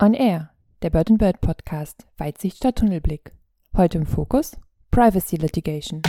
On Air, der Bird and Bird Podcast, Weitsicht statt Tunnelblick. Heute im Fokus Privacy Litigation.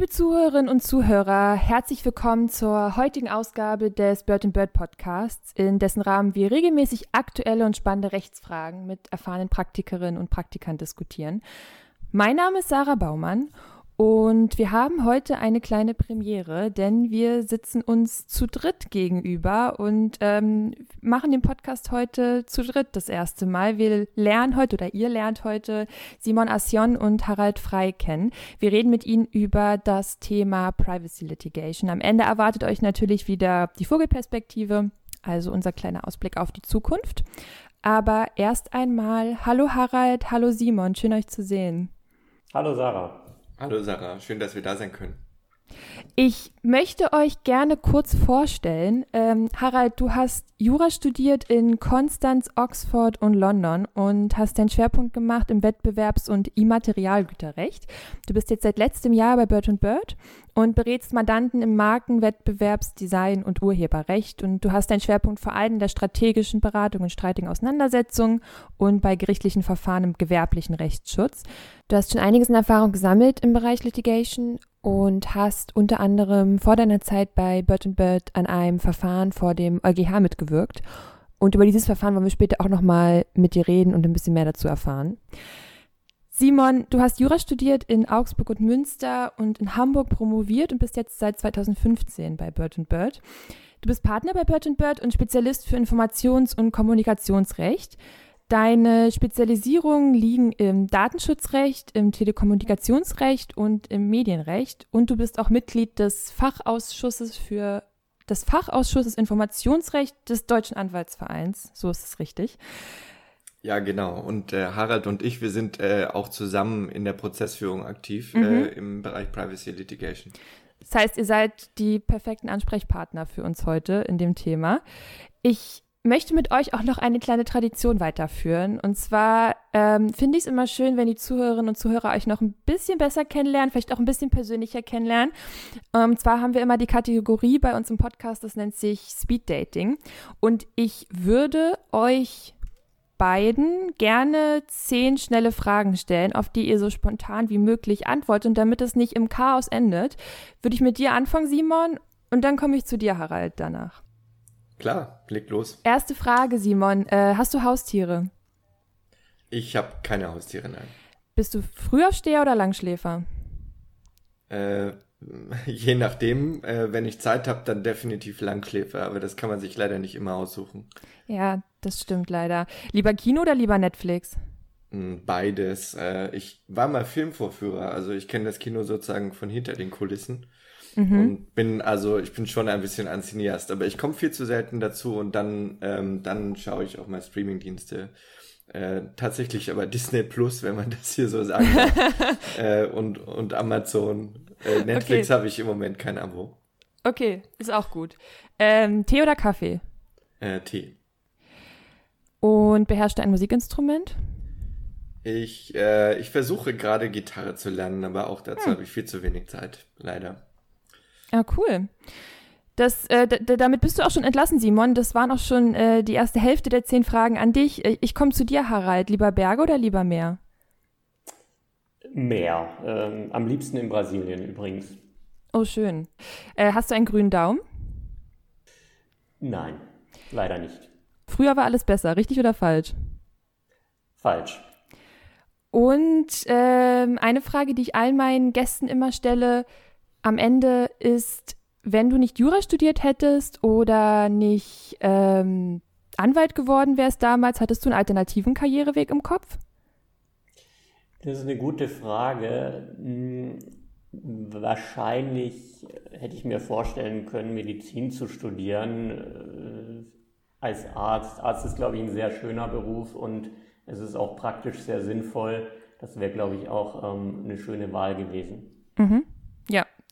Liebe Zuhörerinnen und Zuhörer, herzlich willkommen zur heutigen Ausgabe des Bird and Bird Podcasts, in dessen Rahmen wir regelmäßig aktuelle und spannende Rechtsfragen mit erfahrenen Praktikerinnen und Praktikern diskutieren. Mein Name ist Sarah Baumann und wir haben heute eine kleine Premiere, denn wir sitzen uns zu dritt gegenüber und ähm, machen den Podcast heute zu dritt das erste Mal. Wir lernen heute oder ihr lernt heute Simon Assion und Harald Frei kennen. Wir reden mit ihnen über das Thema Privacy Litigation. Am Ende erwartet euch natürlich wieder die Vogelperspektive, also unser kleiner Ausblick auf die Zukunft. Aber erst einmal, hallo Harald, hallo Simon, schön euch zu sehen. Hallo Sarah. Hallo Sarah, schön, dass wir da sein können. Ich möchte euch gerne kurz vorstellen. Ähm, Harald, du hast Jura studiert in Konstanz, Oxford und London und hast deinen Schwerpunkt gemacht im Wettbewerbs- und Immaterialgüterrecht. Du bist jetzt seit letztem Jahr bei Bird Bird und berätst Mandanten im Marken-, Wettbewerbs-, Design- und Urheberrecht. Und du hast deinen Schwerpunkt vor allem in der strategischen Beratung und streitigen Auseinandersetzungen und bei gerichtlichen Verfahren im gewerblichen Rechtsschutz. Du hast schon einiges in Erfahrung gesammelt im Bereich Litigation und hast unter anderem vor deiner Zeit bei Bird Bird an einem Verfahren vor dem EuGH mitgewirkt. Und über dieses Verfahren wollen wir später auch nochmal mit dir reden und ein bisschen mehr dazu erfahren. Simon, du hast Jura studiert in Augsburg und Münster und in Hamburg promoviert und bist jetzt seit 2015 bei Bird Bird. Du bist Partner bei Bird Bird und Spezialist für Informations- und Kommunikationsrecht. Deine Spezialisierungen liegen im Datenschutzrecht, im Telekommunikationsrecht und im Medienrecht und du bist auch Mitglied des Fachausschusses für des Fachausschusses Informationsrecht des Deutschen Anwaltsvereins. So ist es richtig. Ja, genau. Und äh, Harald und ich, wir sind äh, auch zusammen in der Prozessführung aktiv mhm. äh, im Bereich Privacy Litigation. Das heißt, ihr seid die perfekten Ansprechpartner für uns heute in dem Thema. Ich möchte mit euch auch noch eine kleine Tradition weiterführen. Und zwar ähm, finde ich es immer schön, wenn die Zuhörerinnen und Zuhörer euch noch ein bisschen besser kennenlernen, vielleicht auch ein bisschen persönlicher kennenlernen. Und ähm, zwar haben wir immer die Kategorie bei uns im Podcast, das nennt sich Speed Dating. Und ich würde euch beiden gerne zehn schnelle Fragen stellen, auf die ihr so spontan wie möglich antwortet. Und damit es nicht im Chaos endet, würde ich mit dir anfangen, Simon, und dann komme ich zu dir, Harald, danach. Klar, leg los. Erste Frage, Simon. Äh, hast du Haustiere? Ich habe keine Haustiere, nein. Bist du Frühaufsteher oder Langschläfer? Äh, je nachdem, äh, wenn ich Zeit habe, dann definitiv Langschläfer, aber das kann man sich leider nicht immer aussuchen. Ja, das stimmt leider. Lieber Kino oder lieber Netflix? Hm, beides. Äh, ich war mal Filmvorführer, also ich kenne das Kino sozusagen von hinter den Kulissen. Mhm. Und bin also, ich bin schon ein bisschen ein Cineast, aber ich komme viel zu selten dazu und dann, ähm, dann schaue ich auch mal Streamingdienste. Äh, tatsächlich aber Disney Plus, wenn man das hier so sagen darf. äh, und, und Amazon. Äh, Netflix okay. habe ich im Moment kein Abo. Okay, ist auch gut. Ähm, Tee oder Kaffee? Äh, Tee. Und beherrscht du ein Musikinstrument? Ich, äh, ich versuche gerade Gitarre zu lernen, aber auch dazu hm. habe ich viel zu wenig Zeit, leider. Ja, cool. Das, äh, damit bist du auch schon entlassen, Simon. Das waren auch schon äh, die erste Hälfte der zehn Fragen an dich. Äh, ich komme zu dir, Harald. Lieber Berge oder lieber Meer? Meer. Ähm, am liebsten in Brasilien übrigens. Oh, schön. Äh, hast du einen grünen Daumen? Nein, leider nicht. Früher war alles besser, richtig oder falsch? Falsch. Und ähm, eine Frage, die ich all meinen Gästen immer stelle, am Ende ist, wenn du nicht Jura studiert hättest oder nicht ähm, Anwalt geworden wärst damals, hattest du einen alternativen Karriereweg im Kopf? Das ist eine gute Frage. Hm, wahrscheinlich hätte ich mir vorstellen können, Medizin zu studieren äh, als Arzt. Arzt ist, glaube ich, ein sehr schöner Beruf und es ist auch praktisch sehr sinnvoll. Das wäre, glaube ich, auch ähm, eine schöne Wahl gewesen. Mhm.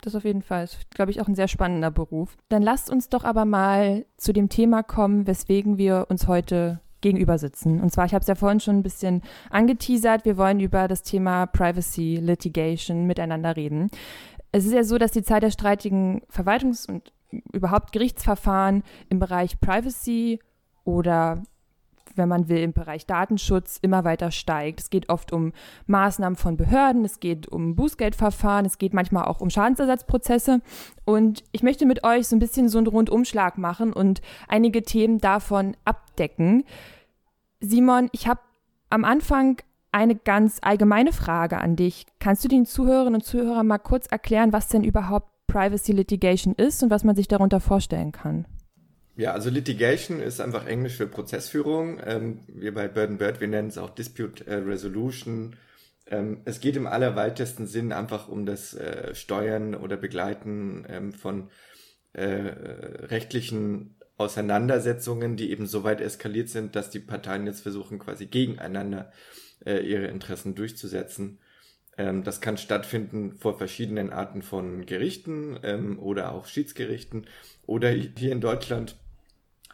Das auf jeden Fall. Ist, glaube ich, auch ein sehr spannender Beruf. Dann lasst uns doch aber mal zu dem Thema kommen, weswegen wir uns heute gegenüber sitzen. Und zwar, ich habe es ja vorhin schon ein bisschen angeteasert, wir wollen über das Thema Privacy Litigation miteinander reden. Es ist ja so, dass die Zeit der streitigen Verwaltungs- und überhaupt Gerichtsverfahren im Bereich Privacy oder wenn man will, im Bereich Datenschutz immer weiter steigt. Es geht oft um Maßnahmen von Behörden, es geht um Bußgeldverfahren, es geht manchmal auch um Schadensersatzprozesse. Und ich möchte mit euch so ein bisschen so einen Rundumschlag machen und einige Themen davon abdecken. Simon, ich habe am Anfang eine ganz allgemeine Frage an dich. Kannst du den Zuhörerinnen und Zuhörern mal kurz erklären, was denn überhaupt Privacy Litigation ist und was man sich darunter vorstellen kann? Ja, also Litigation ist einfach Englisch für Prozessführung. Ähm, wir bei Bird Bird, wir nennen es auch Dispute äh, Resolution. Ähm, es geht im allerweitesten Sinn einfach um das äh, Steuern oder Begleiten ähm, von äh, rechtlichen Auseinandersetzungen, die eben so weit eskaliert sind, dass die Parteien jetzt versuchen, quasi gegeneinander äh, ihre Interessen durchzusetzen. Ähm, das kann stattfinden vor verschiedenen Arten von Gerichten ähm, oder auch Schiedsgerichten oder hier in Deutschland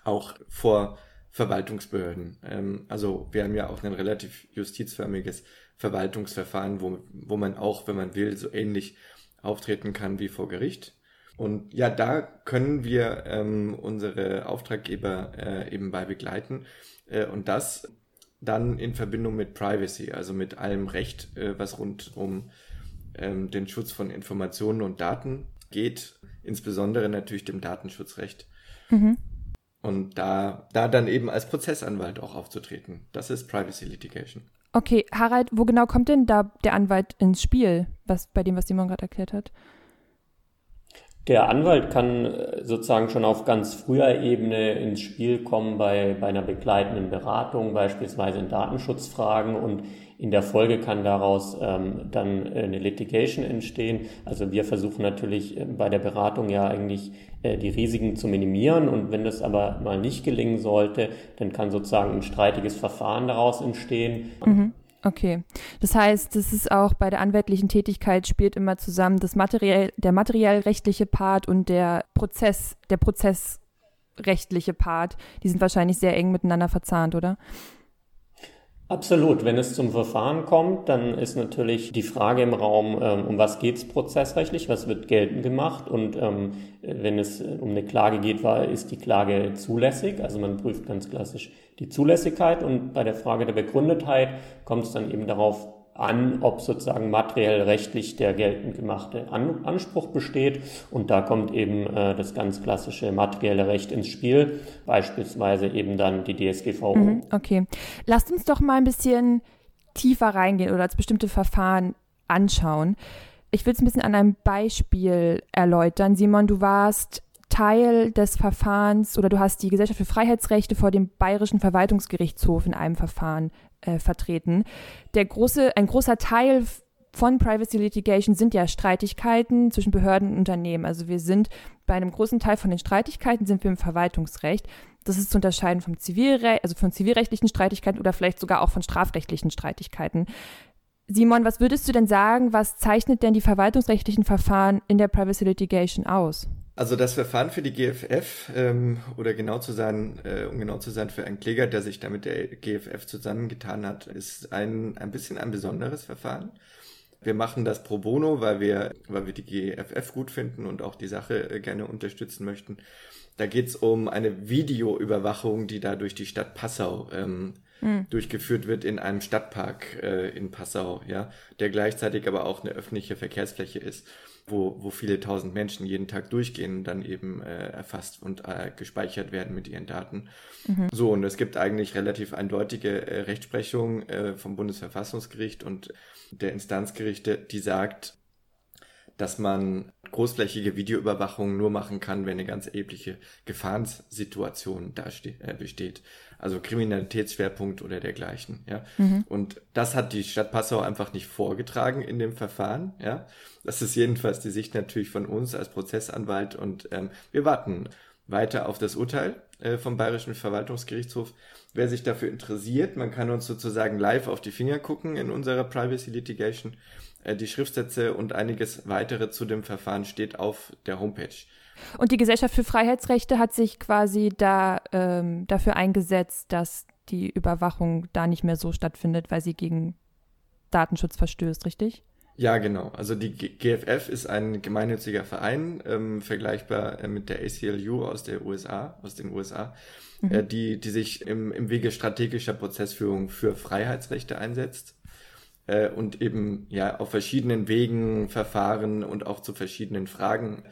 auch vor Verwaltungsbehörden. Ähm, also wir haben ja auch ein relativ justizförmiges Verwaltungsverfahren, wo, wo man auch, wenn man will, so ähnlich auftreten kann wie vor Gericht. Und ja, da können wir ähm, unsere Auftraggeber äh, eben bei begleiten. Äh, und das dann in Verbindung mit Privacy, also mit allem Recht, äh, was rund um ähm, den Schutz von Informationen und Daten geht, insbesondere natürlich dem Datenschutzrecht. Mhm. Und da, da dann eben als Prozessanwalt auch aufzutreten. Das ist Privacy Litigation. Okay, Harald, wo genau kommt denn da der Anwalt ins Spiel, was bei dem, was Simon gerade erklärt hat? Der Anwalt kann äh, sozusagen schon auf ganz früher Ebene ins Spiel kommen bei, bei einer begleitenden Beratung, beispielsweise in Datenschutzfragen und in der Folge kann daraus ähm, dann eine Litigation entstehen. Also wir versuchen natürlich äh, bei der Beratung ja eigentlich äh, die Risiken zu minimieren und wenn das aber mal nicht gelingen sollte, dann kann sozusagen ein streitiges Verfahren daraus entstehen. Mhm. Okay, das heißt, das ist auch bei der anwaltlichen Tätigkeit spielt immer zusammen das materiell, der materiell-rechtliche Part und der Prozess, der prozessrechtliche Part. Die sind wahrscheinlich sehr eng miteinander verzahnt, oder? Absolut. Wenn es zum Verfahren kommt, dann ist natürlich die Frage im Raum, ähm, um was geht es prozessrechtlich, was wird geltend gemacht und ähm, wenn es um eine Klage geht, ist die Klage zulässig. Also man prüft ganz klassisch die Zulässigkeit und bei der Frage der Begründetheit kommt es dann eben darauf an, ob sozusagen materiell rechtlich der geltend gemachte an Anspruch besteht. Und da kommt eben äh, das ganz klassische materielle Recht ins Spiel, beispielsweise eben dann die DSGVO. Mhm, okay. Lasst uns doch mal ein bisschen tiefer reingehen oder als bestimmte Verfahren anschauen. Ich will es ein bisschen an einem Beispiel erläutern. Simon, du warst Teil des Verfahrens oder du hast die Gesellschaft für Freiheitsrechte vor dem Bayerischen Verwaltungsgerichtshof in einem Verfahren äh, vertreten. Der große, ein großer Teil von Privacy Litigation sind ja Streitigkeiten zwischen Behörden und Unternehmen. Also wir sind bei einem großen Teil von den Streitigkeiten sind wir im Verwaltungsrecht. Das ist zu unterscheiden vom Zivilrecht, also von zivilrechtlichen Streitigkeiten oder vielleicht sogar auch von strafrechtlichen Streitigkeiten. Simon, was würdest du denn sagen, was zeichnet denn die verwaltungsrechtlichen Verfahren in der Privacy Litigation aus? Also das Verfahren für die GFF ähm, oder genau zu sein, äh, um genau zu sein, für einen Kläger, der sich damit der GFF zusammengetan hat, ist ein, ein bisschen ein besonderes Verfahren. Wir machen das pro bono, weil wir, weil wir die GFF gut finden und auch die Sache äh, gerne unterstützen möchten. Da geht's um eine Videoüberwachung, die da durch die Stadt Passau ähm, mhm. durchgeführt wird in einem Stadtpark äh, in Passau, ja, der gleichzeitig aber auch eine öffentliche Verkehrsfläche ist wo, wo viele tausend Menschen jeden Tag durchgehen und dann eben äh, erfasst und äh, gespeichert werden mit ihren Daten. Mhm. So, und es gibt eigentlich relativ eindeutige äh, Rechtsprechung äh, vom Bundesverfassungsgericht und der Instanzgerichte, die sagt, dass man großflächige Videoüberwachung nur machen kann, wenn eine ganz erhebliche Gefahrenssituation da äh, besteht. Also Kriminalitätsschwerpunkt oder dergleichen, ja. Mhm. Und das hat die Stadt Passau einfach nicht vorgetragen in dem Verfahren, ja. Das ist jedenfalls die Sicht natürlich von uns als Prozessanwalt und ähm, wir warten weiter auf das Urteil äh, vom Bayerischen Verwaltungsgerichtshof. Wer sich dafür interessiert, man kann uns sozusagen live auf die Finger gucken in unserer Privacy Litigation. Äh, die Schriftsätze und einiges weitere zu dem Verfahren steht auf der Homepage. Und die Gesellschaft für Freiheitsrechte hat sich quasi da ähm, dafür eingesetzt, dass die Überwachung da nicht mehr so stattfindet, weil sie gegen Datenschutz verstößt, richtig? Ja, genau. Also die GFF ist ein gemeinnütziger Verein, ähm, vergleichbar äh, mit der ACLU aus der USA, aus den USA, mhm. äh, die, die sich im, im Wege strategischer Prozessführung für Freiheitsrechte einsetzt äh, und eben ja auf verschiedenen Wegen, Verfahren und auch zu verschiedenen Fragen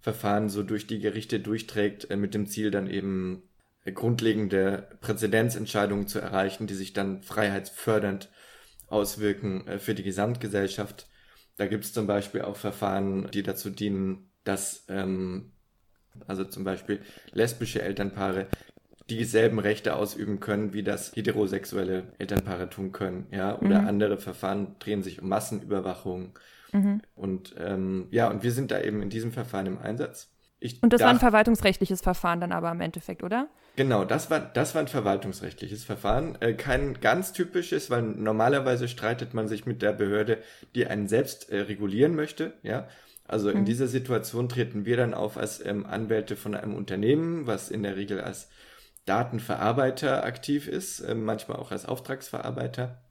Verfahren so durch die Gerichte durchträgt, äh, mit dem Ziel dann eben äh, grundlegende Präzedenzentscheidungen zu erreichen, die sich dann freiheitsfördernd auswirken äh, für die Gesamtgesellschaft. Da gibt es zum Beispiel auch Verfahren, die dazu dienen, dass ähm, also zum Beispiel lesbische Elternpaare dieselben Rechte ausüben können, wie das heterosexuelle Elternpaare tun können, ja, oder mhm. andere Verfahren drehen sich um Massenüberwachung. Mhm. Und ähm, ja, und wir sind da eben in diesem Verfahren im Einsatz. Ich und das war ein verwaltungsrechtliches Verfahren dann aber im Endeffekt, oder? Genau, das war, das war ein verwaltungsrechtliches Verfahren. Äh, kein ganz typisches, weil normalerweise streitet man sich mit der Behörde, die einen selbst äh, regulieren möchte. Ja, Also in mhm. dieser Situation treten wir dann auf als ähm, Anwälte von einem Unternehmen, was in der Regel als Datenverarbeiter aktiv ist, äh, manchmal auch als Auftragsverarbeiter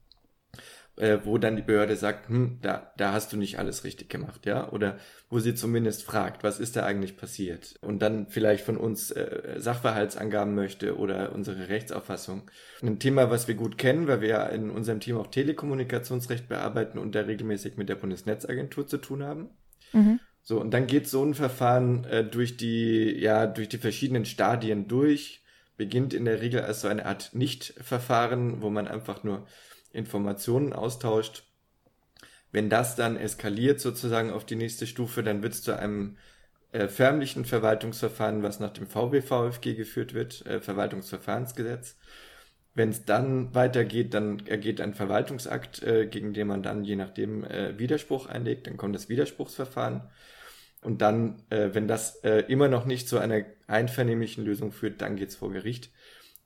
äh, wo dann die Behörde sagt, hm, da, da hast du nicht alles richtig gemacht, ja, oder wo sie zumindest fragt, was ist da eigentlich passiert und dann vielleicht von uns äh, Sachverhaltsangaben möchte oder unsere Rechtsauffassung. Ein Thema, was wir gut kennen, weil wir ja in unserem Team auch Telekommunikationsrecht bearbeiten und da regelmäßig mit der Bundesnetzagentur zu tun haben. Mhm. So, und dann geht so ein Verfahren äh, durch die, ja, durch die verschiedenen Stadien durch, beginnt in der Regel als so eine Art Nicht-Verfahren, wo man einfach nur Informationen austauscht. Wenn das dann eskaliert sozusagen auf die nächste Stufe, dann wird es zu einem äh, förmlichen Verwaltungsverfahren, was nach dem VWVFG geführt wird, äh, Verwaltungsverfahrensgesetz. Wenn es dann weitergeht, dann ergeht ein Verwaltungsakt, äh, gegen den man dann je nachdem äh, Widerspruch einlegt, dann kommt das Widerspruchsverfahren. Und dann, äh, wenn das äh, immer noch nicht zu einer einvernehmlichen Lösung führt, dann geht's vor Gericht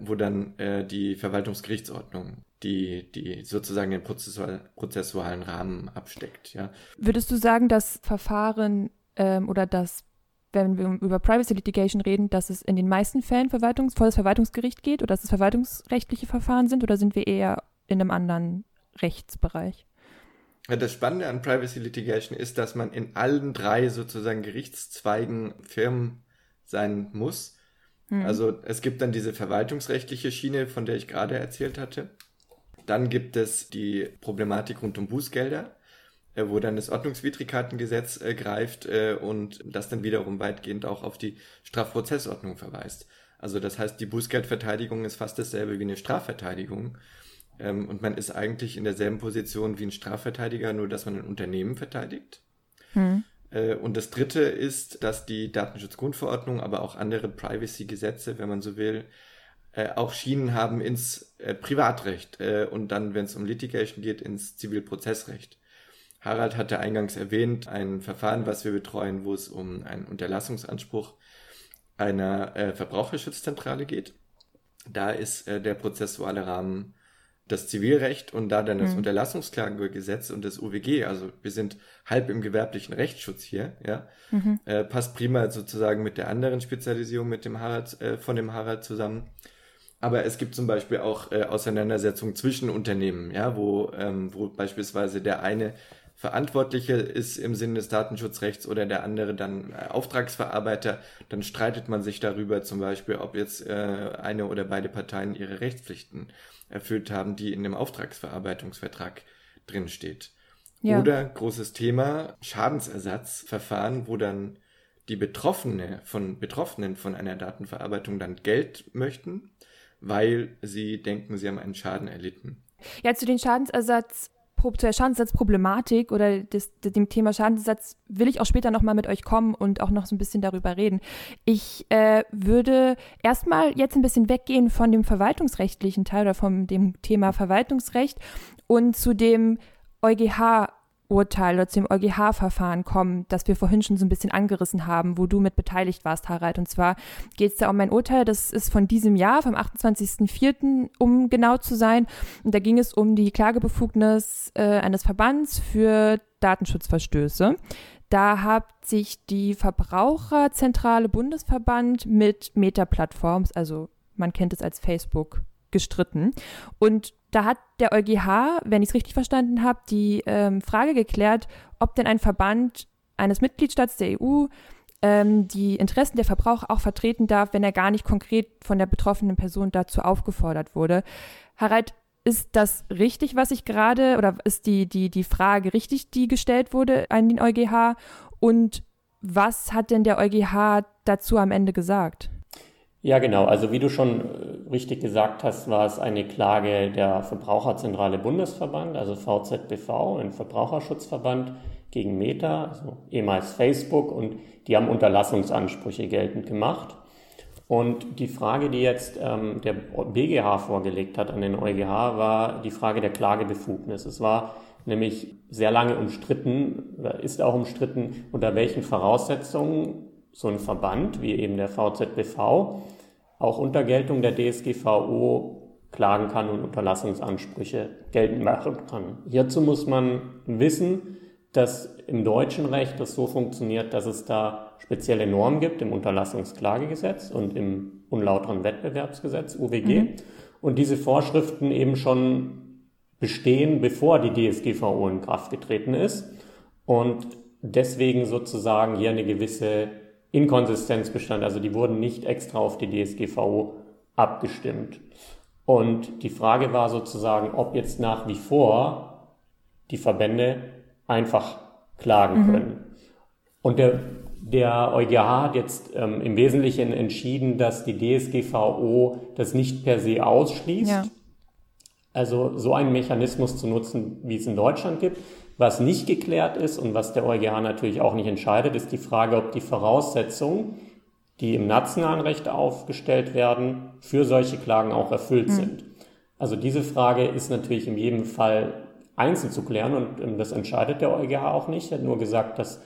wo dann äh, die Verwaltungsgerichtsordnung die, die sozusagen den prozessual, prozessualen Rahmen absteckt. Ja. Würdest du sagen, dass Verfahren ähm, oder dass, wenn wir über Privacy Litigation reden, dass es in den meisten Fällen Verwaltungs vor das Verwaltungsgericht geht oder dass es verwaltungsrechtliche Verfahren sind oder sind wir eher in einem anderen Rechtsbereich? Das Spannende an Privacy Litigation ist, dass man in allen drei sozusagen Gerichtszweigen Firmen sein muss hm. Also es gibt dann diese verwaltungsrechtliche Schiene, von der ich gerade erzählt hatte. Dann gibt es die Problematik rund um Bußgelder, äh, wo dann das Ordnungswidrigkeitengesetz äh, greift äh, und das dann wiederum weitgehend auch auf die Strafprozessordnung verweist. Also das heißt, die Bußgeldverteidigung ist fast dasselbe wie eine Strafverteidigung. Ähm, und man ist eigentlich in derselben Position wie ein Strafverteidiger, nur dass man ein Unternehmen verteidigt. Hm. Äh, und das dritte ist, dass die Datenschutzgrundverordnung, aber auch andere Privacy-Gesetze, wenn man so will, äh, auch Schienen haben ins äh, Privatrecht und dann, wenn es um Litigation geht, ins Zivilprozessrecht. Harald hatte eingangs erwähnt, ein Verfahren, was wir betreuen, wo es um einen Unterlassungsanspruch einer Verbraucherschutzzentrale geht. Da ist der prozessuale Rahmen das Zivilrecht und da dann das mhm. Unterlassungsklagegesetz und das UWG, also wir sind halb im gewerblichen Rechtsschutz hier, ja, mhm. äh, passt prima sozusagen mit der anderen Spezialisierung mit dem Harald, äh, von dem Harald zusammen. Aber es gibt zum Beispiel auch äh, Auseinandersetzungen zwischen Unternehmen, ja, wo, ähm, wo beispielsweise der eine Verantwortliche ist im Sinne des Datenschutzrechts oder der andere dann äh, Auftragsverarbeiter, dann streitet man sich darüber zum Beispiel, ob jetzt äh, eine oder beide Parteien ihre Rechtspflichten erfüllt haben, die in dem Auftragsverarbeitungsvertrag drin steht. Ja. Oder großes Thema Schadensersatzverfahren, wo dann die Betroffene von Betroffenen von einer Datenverarbeitung dann Geld möchten, weil sie denken, sie haben einen Schaden erlitten. Ja, zu den Schadensersatz zur Schadensersatzproblematik oder des, dem Thema Schadensersatz will ich auch später nochmal mit euch kommen und auch noch so ein bisschen darüber reden. Ich äh, würde erstmal jetzt ein bisschen weggehen von dem verwaltungsrechtlichen Teil oder von dem Thema Verwaltungsrecht und zu dem EuGH Urteil oder zu dem EuGH-Verfahren kommen, das wir vorhin schon so ein bisschen angerissen haben, wo du mit beteiligt warst, Harald. Und zwar geht es da um ein Urteil, das ist von diesem Jahr, vom 28.04., um genau zu sein. Und da ging es um die Klagebefugnis äh, eines Verbands für Datenschutzverstöße. Da hat sich die Verbraucherzentrale Bundesverband mit Meta-Plattforms, also man kennt es als Facebook, gestritten. Und da hat der EuGH, wenn ich es richtig verstanden habe, die ähm, Frage geklärt, ob denn ein Verband eines Mitgliedstaats der EU ähm, die Interessen der Verbraucher auch vertreten darf, wenn er gar nicht konkret von der betroffenen Person dazu aufgefordert wurde. Harald, ist das richtig, was ich gerade, oder ist die, die, die Frage richtig, die gestellt wurde an den EuGH? Und was hat denn der EuGH dazu am Ende gesagt? Ja, genau. Also wie du schon richtig gesagt hast, war es eine Klage der Verbraucherzentrale Bundesverband, also VZBV, ein Verbraucherschutzverband gegen Meta, also ehemals Facebook, und die haben Unterlassungsansprüche geltend gemacht. Und die Frage, die jetzt ähm, der BGH vorgelegt hat an den EuGH, war die Frage der Klagebefugnis. Es war nämlich sehr lange umstritten, oder ist auch umstritten, unter welchen Voraussetzungen so ein Verband wie eben der VZBV auch unter Geltung der DSGVO klagen kann und Unterlassungsansprüche geltend machen kann. Hierzu muss man wissen, dass im deutschen Recht das so funktioniert, dass es da spezielle Normen gibt im Unterlassungsklagegesetz und im unlauteren Wettbewerbsgesetz UWG mhm. und diese Vorschriften eben schon bestehen, bevor die DSGVO in Kraft getreten ist und deswegen sozusagen hier eine gewisse Inkonsistenz bestand. Also die wurden nicht extra auf die DSGVO abgestimmt. Und die Frage war sozusagen, ob jetzt nach wie vor die Verbände einfach klagen mhm. können. Und der, der EuGH hat jetzt ähm, im Wesentlichen entschieden, dass die DSGVO das nicht per se ausschließt. Ja. Also so einen Mechanismus zu nutzen, wie es in Deutschland gibt. Was nicht geklärt ist und was der EuGH natürlich auch nicht entscheidet, ist die Frage, ob die Voraussetzungen, die im nationalen Recht aufgestellt werden, für solche Klagen auch erfüllt mhm. sind. Also diese Frage ist natürlich in jedem Fall einzeln zu klären und ähm, das entscheidet der EuGH auch nicht. Er hat nur gesagt, dass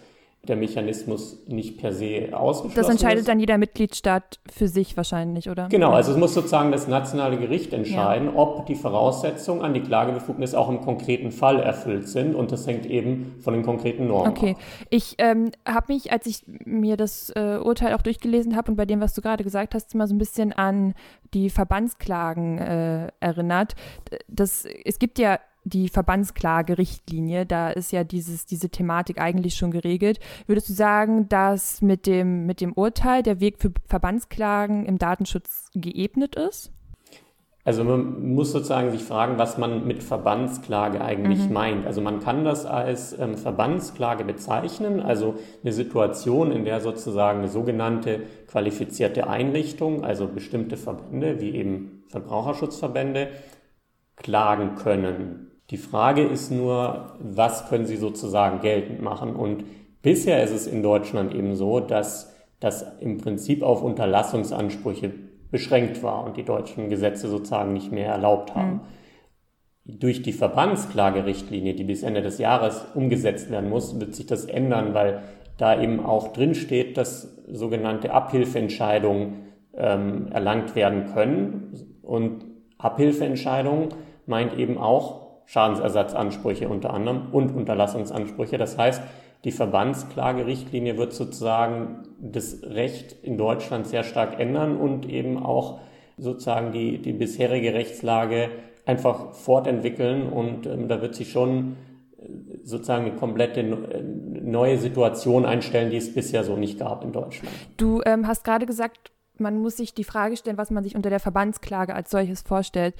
der Mechanismus nicht per se ausgeschlossen Das entscheidet ist. dann jeder Mitgliedstaat für sich wahrscheinlich, oder? Genau, also es muss sozusagen das nationale Gericht entscheiden, ja. ob die Voraussetzungen an die Klagebefugnis auch im konkreten Fall erfüllt sind und das hängt eben von den konkreten Normen Okay, ab. ich ähm, habe mich, als ich mir das äh, Urteil auch durchgelesen habe und bei dem, was du gerade gesagt hast, immer so ein bisschen an die Verbandsklagen äh, erinnert. Das, es gibt ja die Verbandsklagerichtlinie, da ist ja dieses, diese Thematik eigentlich schon geregelt. Würdest du sagen, dass mit dem, mit dem Urteil der Weg für Verbandsklagen im Datenschutz geebnet ist? Also man muss sozusagen sich fragen, was man mit Verbandsklage eigentlich mhm. meint. Also man kann das als ähm, Verbandsklage bezeichnen, also eine Situation, in der sozusagen eine sogenannte qualifizierte Einrichtung, also bestimmte Verbände wie eben Verbraucherschutzverbände, klagen können. Die Frage ist nur, was können sie sozusagen geltend machen? Und bisher ist es in Deutschland eben so, dass das im Prinzip auf Unterlassungsansprüche beschränkt war und die deutschen Gesetze sozusagen nicht mehr erlaubt haben. Mhm. Durch die Verbandsklagerichtlinie, die bis Ende des Jahres umgesetzt werden muss, wird sich das ändern, weil da eben auch drin steht, dass sogenannte Abhilfeentscheidungen ähm, erlangt werden können. Und Abhilfeentscheidungen meint eben auch Schadensersatzansprüche unter anderem und Unterlassungsansprüche. Das heißt, die Verbandsklagerichtlinie wird sozusagen das Recht in Deutschland sehr stark ändern und eben auch sozusagen die, die bisherige Rechtslage einfach fortentwickeln und ähm, da wird sich schon äh, sozusagen eine komplette äh, neue Situation einstellen, die es bisher so nicht gab in Deutschland. Du ähm, hast gerade gesagt, man muss sich die Frage stellen, was man sich unter der Verbandsklage als solches vorstellt.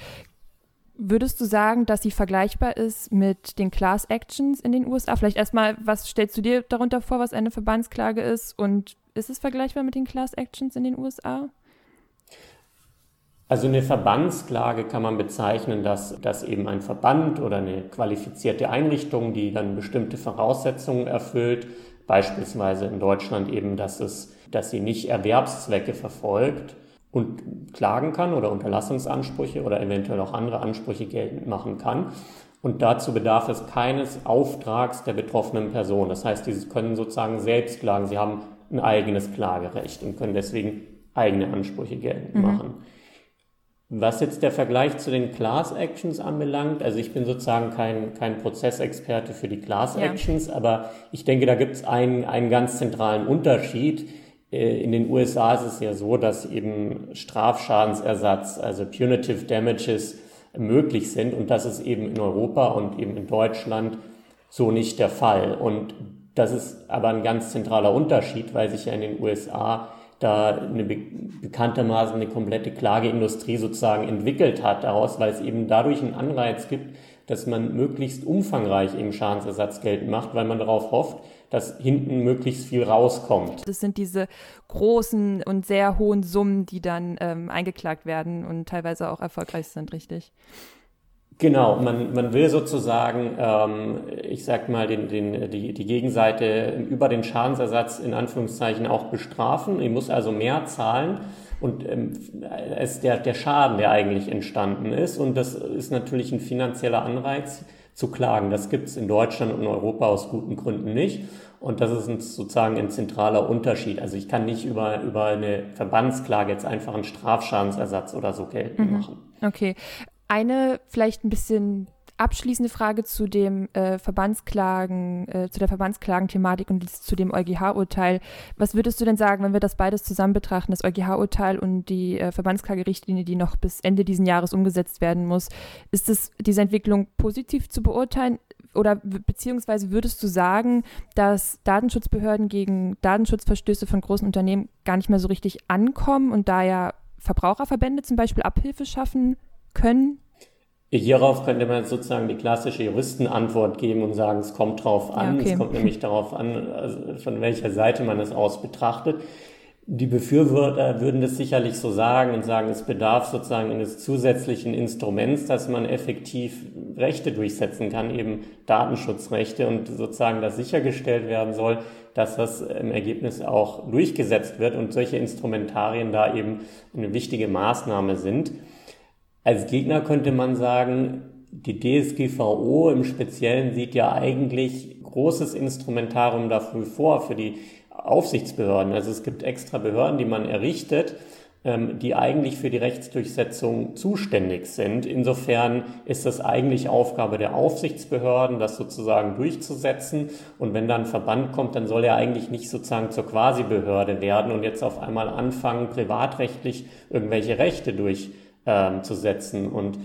Würdest du sagen, dass sie vergleichbar ist mit den Class Actions in den USA? Vielleicht erstmal, was stellst du dir darunter vor, was eine Verbandsklage ist? Und ist es vergleichbar mit den Class Actions in den USA? Also eine Verbandsklage kann man bezeichnen, dass, dass eben ein Verband oder eine qualifizierte Einrichtung, die dann bestimmte Voraussetzungen erfüllt, beispielsweise in Deutschland eben, dass, es, dass sie nicht Erwerbszwecke verfolgt, und klagen kann oder Unterlassungsansprüche oder eventuell auch andere Ansprüche geltend machen kann. Und dazu bedarf es keines Auftrags der betroffenen Person. Das heißt, sie können sozusagen selbst klagen. Sie haben ein eigenes Klagerecht und können deswegen eigene Ansprüche geltend mhm. machen. Was jetzt der Vergleich zu den Class Actions anbelangt, also ich bin sozusagen kein, kein Prozessexperte für die Class Actions, ja. aber ich denke, da gibt es einen, einen ganz zentralen Unterschied in den USA ist es ja so, dass eben Strafschadensersatz, also Punitive Damages, möglich sind und das ist eben in Europa und eben in Deutschland so nicht der Fall. Und das ist aber ein ganz zentraler Unterschied, weil sich ja in den USA da eine be bekanntermaßen eine komplette Klageindustrie sozusagen entwickelt hat daraus, weil es eben dadurch einen Anreiz gibt, dass man möglichst umfangreich eben Schadensersatz geltend macht, weil man darauf hofft, dass hinten möglichst viel rauskommt. Das sind diese großen und sehr hohen Summen, die dann ähm, eingeklagt werden und teilweise auch erfolgreich sind, richtig? Genau, man, man will sozusagen, ähm, ich sag mal, den, den, die, die Gegenseite über den Schadensersatz in Anführungszeichen auch bestrafen. Die muss also mehr zahlen und ähm, es der, der Schaden, der eigentlich entstanden ist. Und das ist natürlich ein finanzieller Anreiz zu klagen. Das gibt es in Deutschland und Europa aus guten Gründen nicht. Und das ist ein, sozusagen ein zentraler Unterschied. Also ich kann nicht über, über eine Verbandsklage jetzt einfach einen Strafschadensersatz oder so geltend mhm. machen. Okay. Eine vielleicht ein bisschen abschließende Frage zu dem äh, Verbandsklagen, äh, zu der Verbandsklagenthematik und zu dem EuGH-Urteil. Was würdest du denn sagen, wenn wir das beides zusammen betrachten, das EuGH-Urteil und die äh, Verbandsklagerichtlinie, die noch bis Ende diesen Jahres umgesetzt werden muss? Ist es diese Entwicklung positiv zu beurteilen? Oder beziehungsweise würdest du sagen, dass Datenschutzbehörden gegen Datenschutzverstöße von großen Unternehmen gar nicht mehr so richtig ankommen und da ja Verbraucherverbände zum Beispiel Abhilfe schaffen können? Hierauf könnte man sozusagen die klassische Juristenantwort geben und sagen, es kommt drauf an. Ja, okay. Es kommt nämlich darauf an, also von welcher Seite man es aus betrachtet. Die Befürworter würden das sicherlich so sagen und sagen, es bedarf sozusagen eines zusätzlichen Instruments, dass man effektiv Rechte durchsetzen kann, eben Datenschutzrechte und sozusagen das sichergestellt werden soll, dass das im Ergebnis auch durchgesetzt wird und solche Instrumentarien da eben eine wichtige Maßnahme sind. Als Gegner könnte man sagen, die DSGVO im Speziellen sieht ja eigentlich großes Instrumentarium dafür vor, für die Aufsichtsbehörden. Also es gibt extra Behörden, die man errichtet, ähm, die eigentlich für die Rechtsdurchsetzung zuständig sind. Insofern ist das eigentlich Aufgabe der Aufsichtsbehörden, das sozusagen durchzusetzen. Und wenn dann ein Verband kommt, dann soll er eigentlich nicht sozusagen zur Quasi-Behörde werden und jetzt auf einmal anfangen, privatrechtlich irgendwelche Rechte durch ähm, zu setzen. Und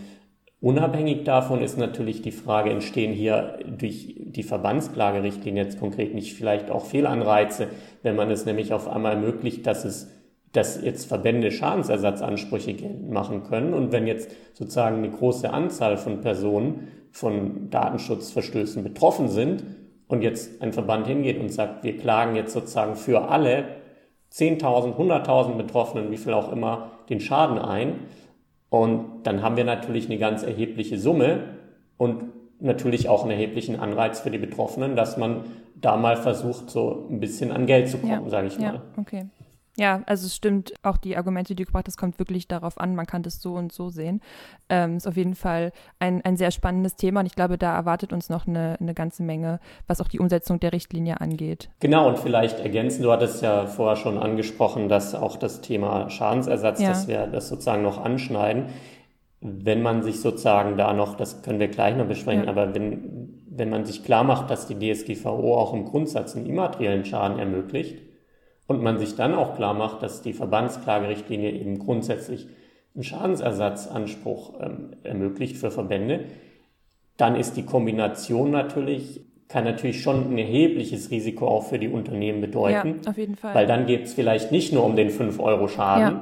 unabhängig davon ist natürlich die Frage, entstehen hier durch die Verbandsklagerichtlinie jetzt konkret nicht vielleicht auch Fehlanreize, wenn man es nämlich auf einmal ermöglicht, dass es dass jetzt Verbände Schadensersatzansprüche machen können. Und wenn jetzt sozusagen eine große Anzahl von Personen von Datenschutzverstößen betroffen sind und jetzt ein Verband hingeht und sagt, wir klagen jetzt sozusagen für alle 10.000, 100.000 Betroffenen, wie viel auch immer, den Schaden ein, und dann haben wir natürlich eine ganz erhebliche Summe und natürlich auch einen erheblichen Anreiz für die Betroffenen, dass man da mal versucht, so ein bisschen an Geld zu kommen, ja, sage ich mal. Ja, okay. Ja, also es stimmt, auch die Argumente, die du gebracht hast, kommt wirklich darauf an, man kann das so und so sehen. Ähm, ist auf jeden Fall ein, ein sehr spannendes Thema und ich glaube, da erwartet uns noch eine, eine ganze Menge, was auch die Umsetzung der Richtlinie angeht. Genau, und vielleicht ergänzen, du hattest ja vorher schon angesprochen, dass auch das Thema Schadensersatz, ja. dass wir das sozusagen noch anschneiden. Wenn man sich sozusagen da noch, das können wir gleich noch besprechen, ja. aber wenn, wenn man sich klar macht, dass die DSGVO auch im Grundsatz einen immateriellen Schaden ermöglicht, und man sich dann auch klar macht, dass die Verbandsklagerichtlinie eben grundsätzlich einen Schadensersatzanspruch ähm, ermöglicht für Verbände, dann ist die Kombination natürlich, kann natürlich schon ein erhebliches Risiko auch für die Unternehmen bedeuten. Ja, auf jeden Fall. Weil dann geht es vielleicht nicht nur um den 5-Euro-Schaden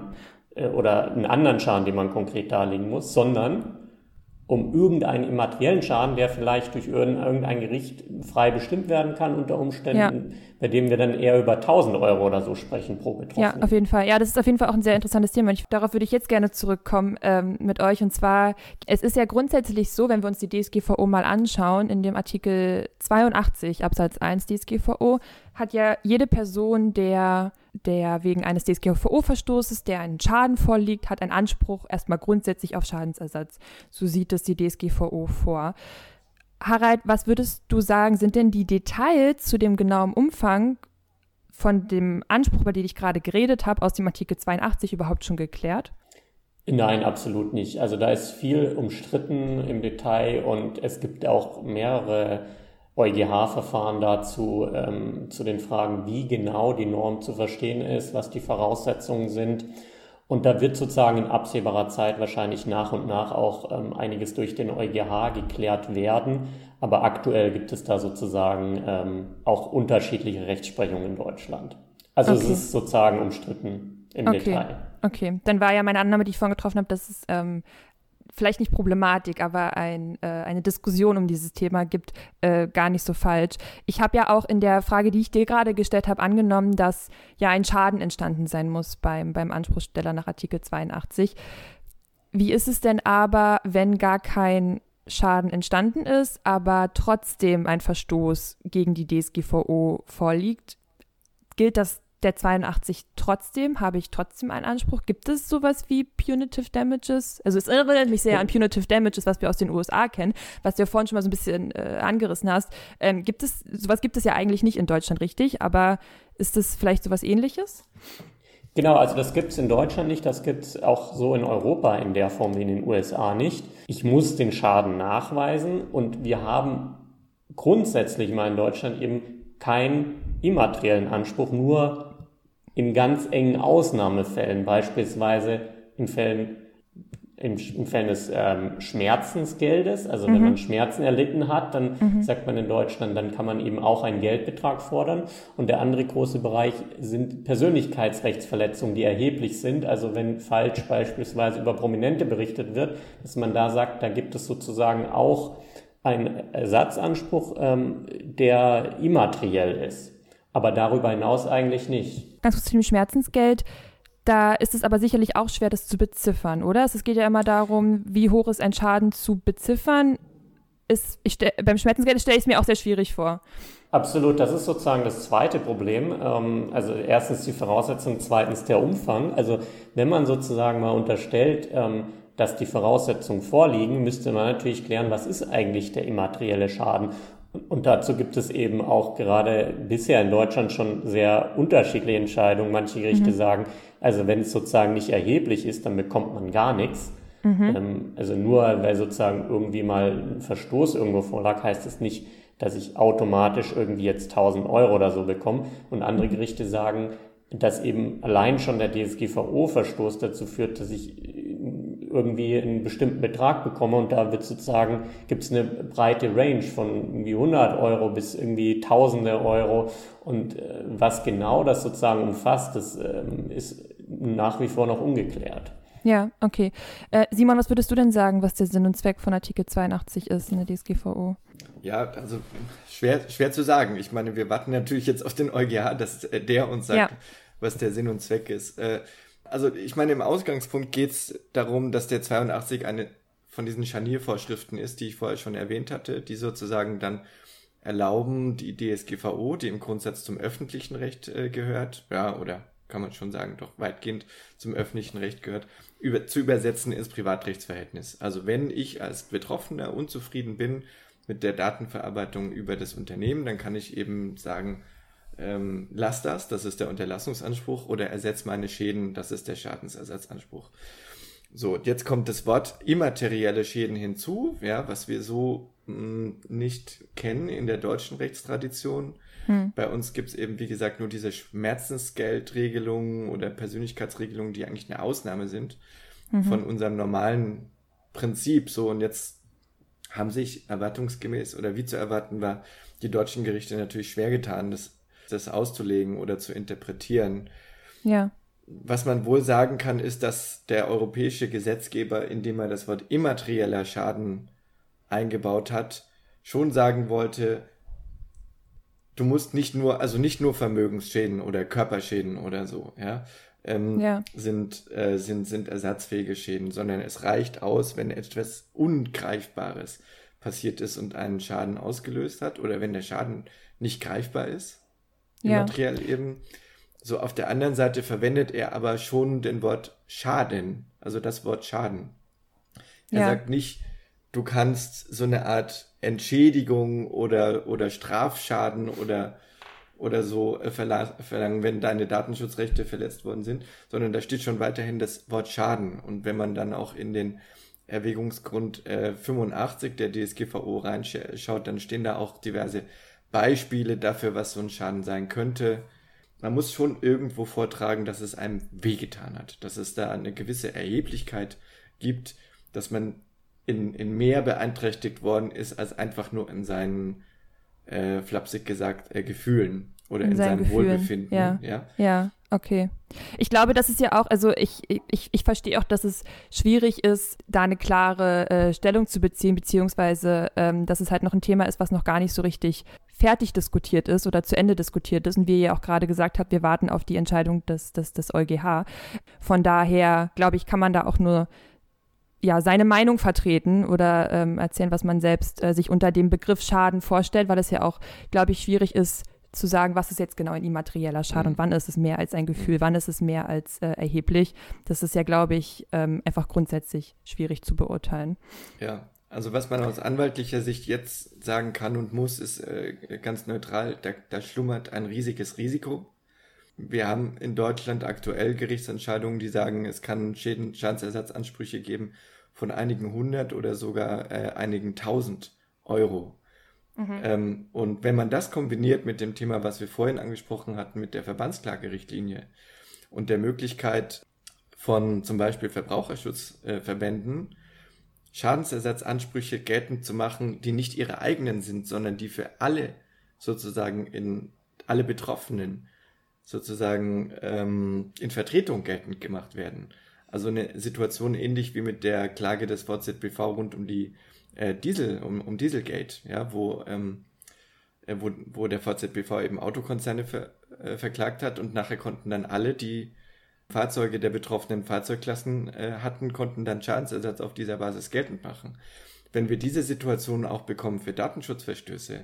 ja. äh, oder einen anderen Schaden, den man konkret darlegen muss, sondern um irgendeinen immateriellen Schaden, der vielleicht durch irgendein Gericht frei bestimmt werden kann unter Umständen, ja. bei dem wir dann eher über 1000 Euro oder so sprechen pro Betroffenen. Ja, auf jeden Fall. Ja, das ist auf jeden Fall auch ein sehr interessantes Thema. Ich, darauf würde ich jetzt gerne zurückkommen ähm, mit euch. Und zwar, es ist ja grundsätzlich so, wenn wir uns die DSGVO mal anschauen, in dem Artikel 82 Absatz 1 DSGVO hat ja jede Person, der, der wegen eines DSGVO-Verstoßes, der einen Schaden vorliegt, hat einen Anspruch erstmal grundsätzlich auf Schadensersatz. So sieht es die DSGVO vor. Harald, was würdest du sagen, sind denn die Details zu dem genauen Umfang von dem Anspruch, über den ich gerade geredet habe, aus dem Artikel 82 überhaupt schon geklärt? Nein, absolut nicht. Also da ist viel umstritten im Detail und es gibt auch mehrere EuGH-Verfahren dazu, ähm, zu den Fragen, wie genau die Norm zu verstehen ist, was die Voraussetzungen sind. Und da wird sozusagen in absehbarer Zeit wahrscheinlich nach und nach auch ähm, einiges durch den EuGH geklärt werden. Aber aktuell gibt es da sozusagen ähm, auch unterschiedliche Rechtsprechungen in Deutschland. Also okay. es ist sozusagen umstritten im okay. Detail. Okay, dann war ja meine Annahme, die ich vorhin getroffen habe, dass es ähm, vielleicht nicht Problematik, aber ein, äh, eine Diskussion um dieses Thema gibt, äh, gar nicht so falsch. Ich habe ja auch in der Frage, die ich dir gerade gestellt habe, angenommen, dass ja ein Schaden entstanden sein muss beim, beim Anspruchsteller nach Artikel 82. Wie ist es denn aber, wenn gar kein Schaden entstanden ist, aber trotzdem ein Verstoß gegen die DSGVO vorliegt? Gilt das der 82 trotzdem? Habe ich trotzdem einen Anspruch? Gibt es sowas wie Punitive Damages? Also es erinnert mich sehr an Punitive Damages, was wir aus den USA kennen, was du ja vorhin schon mal so ein bisschen äh, angerissen hast. Ähm, gibt es, sowas gibt es ja eigentlich nicht in Deutschland, richtig? Aber ist das vielleicht sowas ähnliches? Genau, also das gibt es in Deutschland nicht, das gibt es auch so in Europa in der Form wie in den USA nicht. Ich muss den Schaden nachweisen und wir haben grundsätzlich mal in Deutschland eben keinen immateriellen Anspruch, nur in ganz engen Ausnahmefällen, beispielsweise in Fällen, in, in Fällen des ähm, Schmerzensgeldes, also mhm. wenn man Schmerzen erlitten hat, dann mhm. sagt man in Deutschland, dann kann man eben auch einen Geldbetrag fordern. Und der andere große Bereich sind Persönlichkeitsrechtsverletzungen, die erheblich sind. Also wenn falsch beispielsweise über Prominente berichtet wird, dass man da sagt, da gibt es sozusagen auch einen Ersatzanspruch, ähm, der immateriell ist. Aber darüber hinaus eigentlich nicht ganz kurz zu dem Schmerzensgeld. Da ist es aber sicherlich auch schwer, das zu beziffern, oder? Es geht ja immer darum, wie hoch ist ein Schaden zu beziffern. Ist, ich beim Schmerzensgeld stelle ich es mir auch sehr schwierig vor. Absolut, das ist sozusagen das zweite Problem. Ähm, also erstens die Voraussetzung, zweitens der Umfang. Also wenn man sozusagen mal unterstellt, ähm, dass die Voraussetzungen vorliegen, müsste man natürlich klären, was ist eigentlich der immaterielle Schaden. Und dazu gibt es eben auch gerade bisher in Deutschland schon sehr unterschiedliche Entscheidungen. Manche Gerichte mhm. sagen, also wenn es sozusagen nicht erheblich ist, dann bekommt man gar nichts. Mhm. Ähm, also nur weil sozusagen irgendwie mal ein Verstoß irgendwo vorlag, heißt es nicht, dass ich automatisch irgendwie jetzt 1000 Euro oder so bekomme. Und andere mhm. Gerichte sagen, dass eben allein schon der DSGVO-Verstoß dazu führt, dass ich irgendwie einen bestimmten Betrag bekomme und da wird sozusagen, gibt es eine breite Range von irgendwie 100 Euro bis irgendwie Tausende Euro und äh, was genau das sozusagen umfasst, das ähm, ist nach wie vor noch ungeklärt. Ja, okay. Äh, Simon, was würdest du denn sagen, was der Sinn und Zweck von Artikel 82 ist in der DSGVO? Ja, also schwer, schwer zu sagen. Ich meine, wir warten natürlich jetzt auf den EuGH, dass der uns sagt, ja. was der Sinn und Zweck ist. Äh, also ich meine, im Ausgangspunkt geht es darum, dass der 82 eine von diesen Scharniervorschriften ist, die ich vorher schon erwähnt hatte, die sozusagen dann erlauben, die DSGVO, die im Grundsatz zum öffentlichen Recht äh, gehört, ja, oder kann man schon sagen, doch weitgehend zum öffentlichen Recht gehört, über, zu übersetzen ins Privatrechtsverhältnis. Also wenn ich als Betroffener unzufrieden bin mit der Datenverarbeitung über das Unternehmen, dann kann ich eben sagen, ähm, lass das, das ist der Unterlassungsanspruch, oder ersetz meine Schäden, das ist der Schadensersatzanspruch. So, jetzt kommt das Wort immaterielle Schäden hinzu, ja, was wir so mh, mm, nicht kennen in der deutschen Rechtstradition. Hm. Bei uns gibt es eben, wie gesagt, nur diese Schmerzensgeldregelungen oder Persönlichkeitsregelungen, die eigentlich eine Ausnahme sind mhm. von unserem normalen Prinzip. So, und jetzt haben sich erwartungsgemäß oder wie zu erwarten war, die deutschen Gerichte natürlich schwer getan, das das auszulegen oder zu interpretieren. Ja. Was man wohl sagen kann, ist, dass der europäische Gesetzgeber, indem er das Wort immaterieller Schaden eingebaut hat, schon sagen wollte, du musst nicht nur, also nicht nur Vermögensschäden oder Körperschäden oder so, ja, ähm, ja. Sind, äh, sind, sind ersatzfähige Schäden, sondern es reicht aus, wenn etwas Ungreifbares passiert ist und einen Schaden ausgelöst hat oder wenn der Schaden nicht greifbar ist immateriell ja. eben. So auf der anderen Seite verwendet er aber schon den Wort Schaden, also das Wort Schaden. Er ja. sagt nicht, du kannst so eine Art Entschädigung oder, oder Strafschaden oder, oder so verlangen, wenn deine Datenschutzrechte verletzt worden sind, sondern da steht schon weiterhin das Wort Schaden. Und wenn man dann auch in den Erwägungsgrund äh, 85 der DSGVO reinschaut, dann stehen da auch diverse Beispiele dafür, was so ein Schaden sein könnte. Man muss schon irgendwo vortragen, dass es einem wehgetan hat, dass es da eine gewisse Erheblichkeit gibt, dass man in, in mehr beeinträchtigt worden ist, als einfach nur in seinen, äh, flapsig gesagt, äh, Gefühlen oder in, in seinem Gefühlen. Wohlbefinden. Ja. ja, ja, okay. Ich glaube, das ist ja auch, also ich, ich, ich verstehe auch, dass es schwierig ist, da eine klare äh, Stellung zu beziehen, beziehungsweise ähm, dass es halt noch ein Thema ist, was noch gar nicht so richtig fertig diskutiert ist oder zu Ende diskutiert ist. Und wie ihr ja auch gerade gesagt habt, wir warten auf die Entscheidung des, des, des EuGH. Von daher, glaube ich, kann man da auch nur ja, seine Meinung vertreten oder ähm, erzählen, was man selbst äh, sich unter dem Begriff Schaden vorstellt, weil es ja auch, glaube ich, schwierig ist zu sagen, was ist jetzt genau ein immaterieller Schaden mhm. und wann ist es mehr als ein Gefühl, wann ist es mehr als äh, erheblich. Das ist ja, glaube ich, ähm, einfach grundsätzlich schwierig zu beurteilen. Ja, also was man aus anwaltlicher Sicht jetzt sagen kann und muss, ist äh, ganz neutral, da, da schlummert ein riesiges Risiko wir haben in Deutschland aktuell Gerichtsentscheidungen, die sagen, es kann Schäden, Schadensersatzansprüche geben von einigen hundert oder sogar äh, einigen tausend Euro. Mhm. Ähm, und wenn man das kombiniert mit dem Thema, was wir vorhin angesprochen hatten, mit der Verbandsklagerichtlinie und der Möglichkeit von zum Beispiel Verbraucherschutzverbänden, äh, Schadensersatzansprüche geltend zu machen, die nicht ihre eigenen sind, sondern die für alle sozusagen in alle Betroffenen sozusagen ähm, in Vertretung geltend gemacht werden. Also eine Situation ähnlich wie mit der Klage des VZBV rund um die äh, Diesel, um, um Dieselgate, ja, wo, ähm, äh, wo, wo der VZBV eben Autokonzerne ver, äh, verklagt hat und nachher konnten dann alle, die Fahrzeuge der betroffenen Fahrzeugklassen äh, hatten, konnten dann Schadensersatz auf dieser Basis geltend machen. Wenn wir diese Situation auch bekommen für Datenschutzverstöße,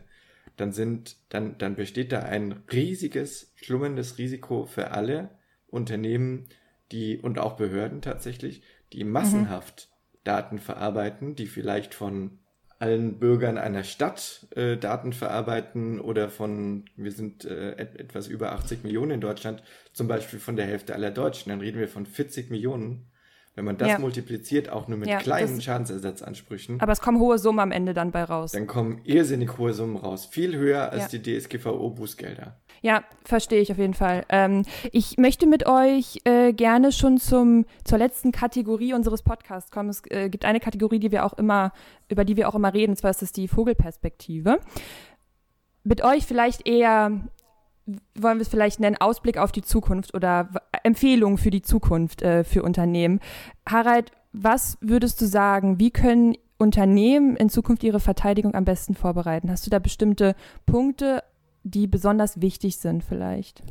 dann sind, dann, dann besteht da ein riesiges, schlummerndes Risiko für alle Unternehmen, die und auch Behörden tatsächlich, die massenhaft mhm. Daten verarbeiten, die vielleicht von allen Bürgern einer Stadt äh, Daten verarbeiten oder von, wir sind äh, etwas über 80 Millionen in Deutschland, zum Beispiel von der Hälfte aller Deutschen, dann reden wir von 40 Millionen wenn man das ja. multipliziert, auch nur mit ja, kleinen Schadensersatzansprüchen. Aber es kommen hohe Summen am Ende dann bei raus. Dann kommen irrsinnig hohe Summen raus. Viel höher als ja. die DSGVO-Bußgelder. Ja, verstehe ich auf jeden Fall. Ähm, ich möchte mit euch äh, gerne schon zum, zur letzten Kategorie unseres Podcasts kommen. Es äh, gibt eine Kategorie, die wir auch immer, über die wir auch immer reden, und zwar ist das die Vogelperspektive. Mit euch vielleicht eher wollen wir es vielleicht nennen, Ausblick auf die Zukunft oder Empfehlungen für die Zukunft äh, für Unternehmen. Harald, was würdest du sagen, wie können Unternehmen in Zukunft ihre Verteidigung am besten vorbereiten? Hast du da bestimmte Punkte, die besonders wichtig sind vielleicht?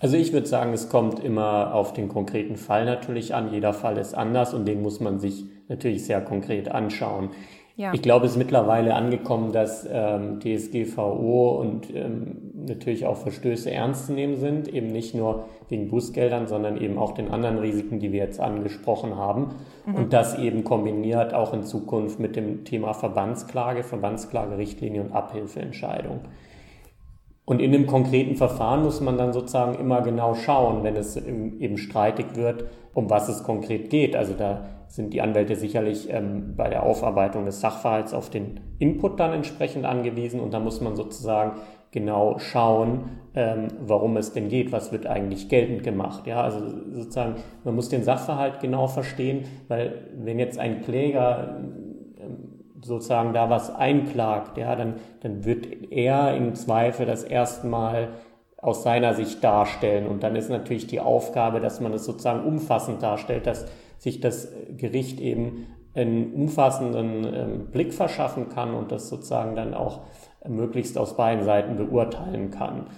Also ich würde sagen, es kommt immer auf den konkreten Fall natürlich an. Jeder Fall ist anders und den muss man sich natürlich sehr konkret anschauen. Ja. Ich glaube, es ist mittlerweile angekommen, dass ähm, DSGVO und ähm, natürlich auch Verstöße ernst zu nehmen sind, eben nicht nur wegen Bußgeldern, sondern eben auch den anderen Risiken, die wir jetzt angesprochen haben. Mhm. Und das eben kombiniert auch in Zukunft mit dem Thema Verbandsklage, Verbandsklagerichtlinie und Abhilfeentscheidung. Und in dem konkreten Verfahren muss man dann sozusagen immer genau schauen, wenn es eben streitig wird, um was es konkret geht. Also da sind die Anwälte sicherlich ähm, bei der Aufarbeitung des Sachverhalts auf den Input dann entsprechend angewiesen und da muss man sozusagen genau schauen, ähm, warum es denn geht, was wird eigentlich geltend gemacht. Ja, also sozusagen, man muss den Sachverhalt genau verstehen, weil wenn jetzt ein Kläger ähm, sozusagen da was einklagt, ja, dann, dann wird er im Zweifel das erste Mal aus seiner Sicht darstellen. Und dann ist natürlich die Aufgabe, dass man es sozusagen umfassend darstellt, dass sich das Gericht eben einen umfassenden ähm, Blick verschaffen kann und das sozusagen dann auch möglichst aus beiden Seiten beurteilen kann.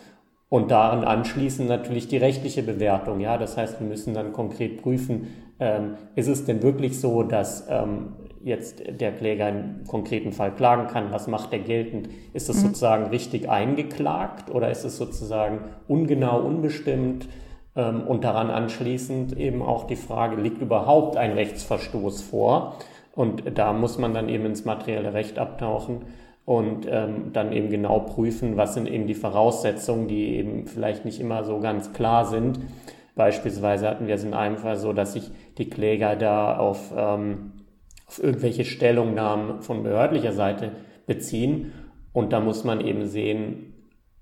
Und daran anschließend natürlich die rechtliche Bewertung. Ja, das heißt, wir müssen dann konkret prüfen, ähm, ist es denn wirklich so, dass ähm, jetzt der Kläger einen konkreten Fall klagen kann? Was macht er geltend? Ist es mhm. sozusagen richtig eingeklagt oder ist es sozusagen ungenau, unbestimmt? Ähm, und daran anschließend eben auch die Frage, liegt überhaupt ein Rechtsverstoß vor? Und da muss man dann eben ins materielle Recht abtauchen und ähm, dann eben genau prüfen, was sind eben die Voraussetzungen, die eben vielleicht nicht immer so ganz klar sind. Beispielsweise hatten wir es in einem Fall so, dass sich die Kläger da auf ähm, auf irgendwelche Stellungnahmen von behördlicher Seite beziehen. Und da muss man eben sehen,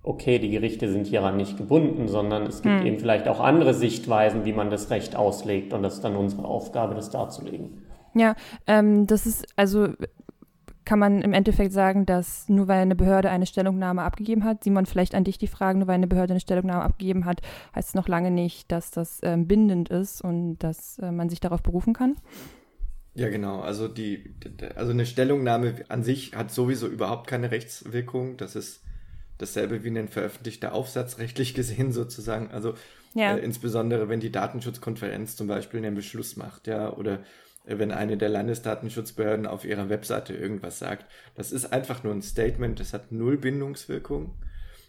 okay, die Gerichte sind hieran nicht gebunden, sondern es gibt hm. eben vielleicht auch andere Sichtweisen, wie man das Recht auslegt. Und das ist dann unsere Aufgabe, das darzulegen. Ja, ähm, das ist also kann man im Endeffekt sagen, dass nur weil eine Behörde eine Stellungnahme abgegeben hat, Simon, vielleicht an dich die Frage, nur weil eine Behörde eine Stellungnahme abgegeben hat, heißt es noch lange nicht, dass das ähm, bindend ist und dass äh, man sich darauf berufen kann? Ja, genau. Also die, also eine Stellungnahme an sich hat sowieso überhaupt keine Rechtswirkung. Das ist dasselbe wie ein veröffentlichter Aufsatz rechtlich gesehen sozusagen. Also ja. äh, insbesondere wenn die Datenschutzkonferenz zum Beispiel einen Beschluss macht, ja, oder wenn eine der Landesdatenschutzbehörden auf ihrer Webseite irgendwas sagt. Das ist einfach nur ein Statement, das hat null Bindungswirkung.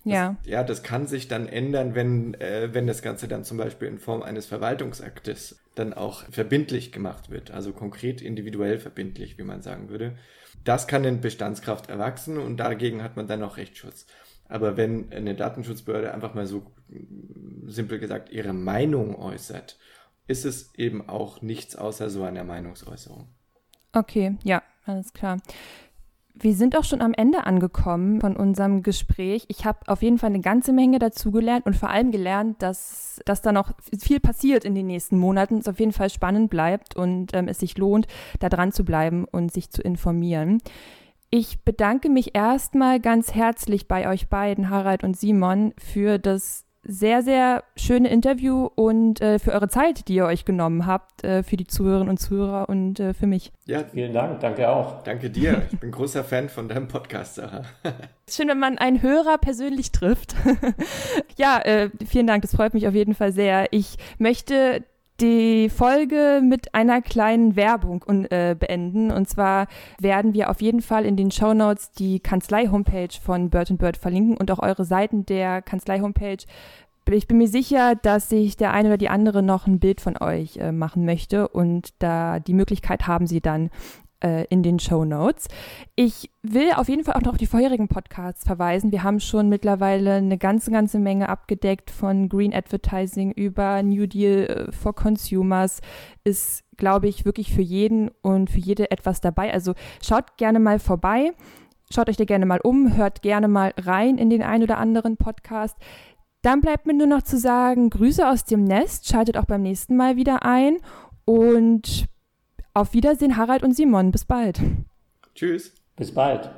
Das, ja. Ja, das kann sich dann ändern, wenn, äh, wenn das Ganze dann zum Beispiel in Form eines Verwaltungsaktes dann auch verbindlich gemacht wird, also konkret individuell verbindlich, wie man sagen würde. Das kann in Bestandskraft erwachsen und dagegen hat man dann auch Rechtsschutz. Aber wenn eine Datenschutzbehörde einfach mal so simpel gesagt ihre Meinung äußert ist es eben auch nichts außer so einer Meinungsäußerung. Okay, ja, alles klar. Wir sind auch schon am Ende angekommen von unserem Gespräch. Ich habe auf jeden Fall eine ganze Menge dazugelernt und vor allem gelernt, dass, dass da noch viel passiert in den nächsten Monaten, es auf jeden Fall spannend bleibt und ähm, es sich lohnt, da dran zu bleiben und sich zu informieren. Ich bedanke mich erstmal ganz herzlich bei euch beiden, Harald und Simon, für das sehr, sehr schöne Interview und äh, für eure Zeit, die ihr euch genommen habt, äh, für die Zuhörerinnen und Zuhörer und äh, für mich. Ja, vielen Dank. Danke auch. Danke dir. Ich bin großer Fan von deinem Podcast, Sarah. Schön, wenn man einen Hörer persönlich trifft. ja, äh, vielen Dank. Das freut mich auf jeden Fall sehr. Ich möchte die Folge mit einer kleinen Werbung und, äh, beenden. Und zwar werden wir auf jeden Fall in den Show Notes die Kanzlei-Homepage von Bird Bird verlinken und auch eure Seiten der Kanzlei-Homepage. Ich bin mir sicher, dass sich der eine oder die andere noch ein Bild von euch äh, machen möchte und da die Möglichkeit haben sie dann, äh, in den Show Notes. Ich will auf jeden Fall auch noch auf die vorherigen Podcasts verweisen. Wir haben schon mittlerweile eine ganze, ganze Menge abgedeckt von Green Advertising über New Deal äh, for Consumers. Ist, glaube ich, wirklich für jeden und für jede etwas dabei. Also schaut gerne mal vorbei. Schaut euch da gerne mal um, hört gerne mal rein in den ein oder anderen Podcast. Dann bleibt mir nur noch zu sagen, Grüße aus dem Nest, schaltet auch beim nächsten Mal wieder ein und auf Wiedersehen, Harald und Simon. Bis bald. Tschüss. Bis bald.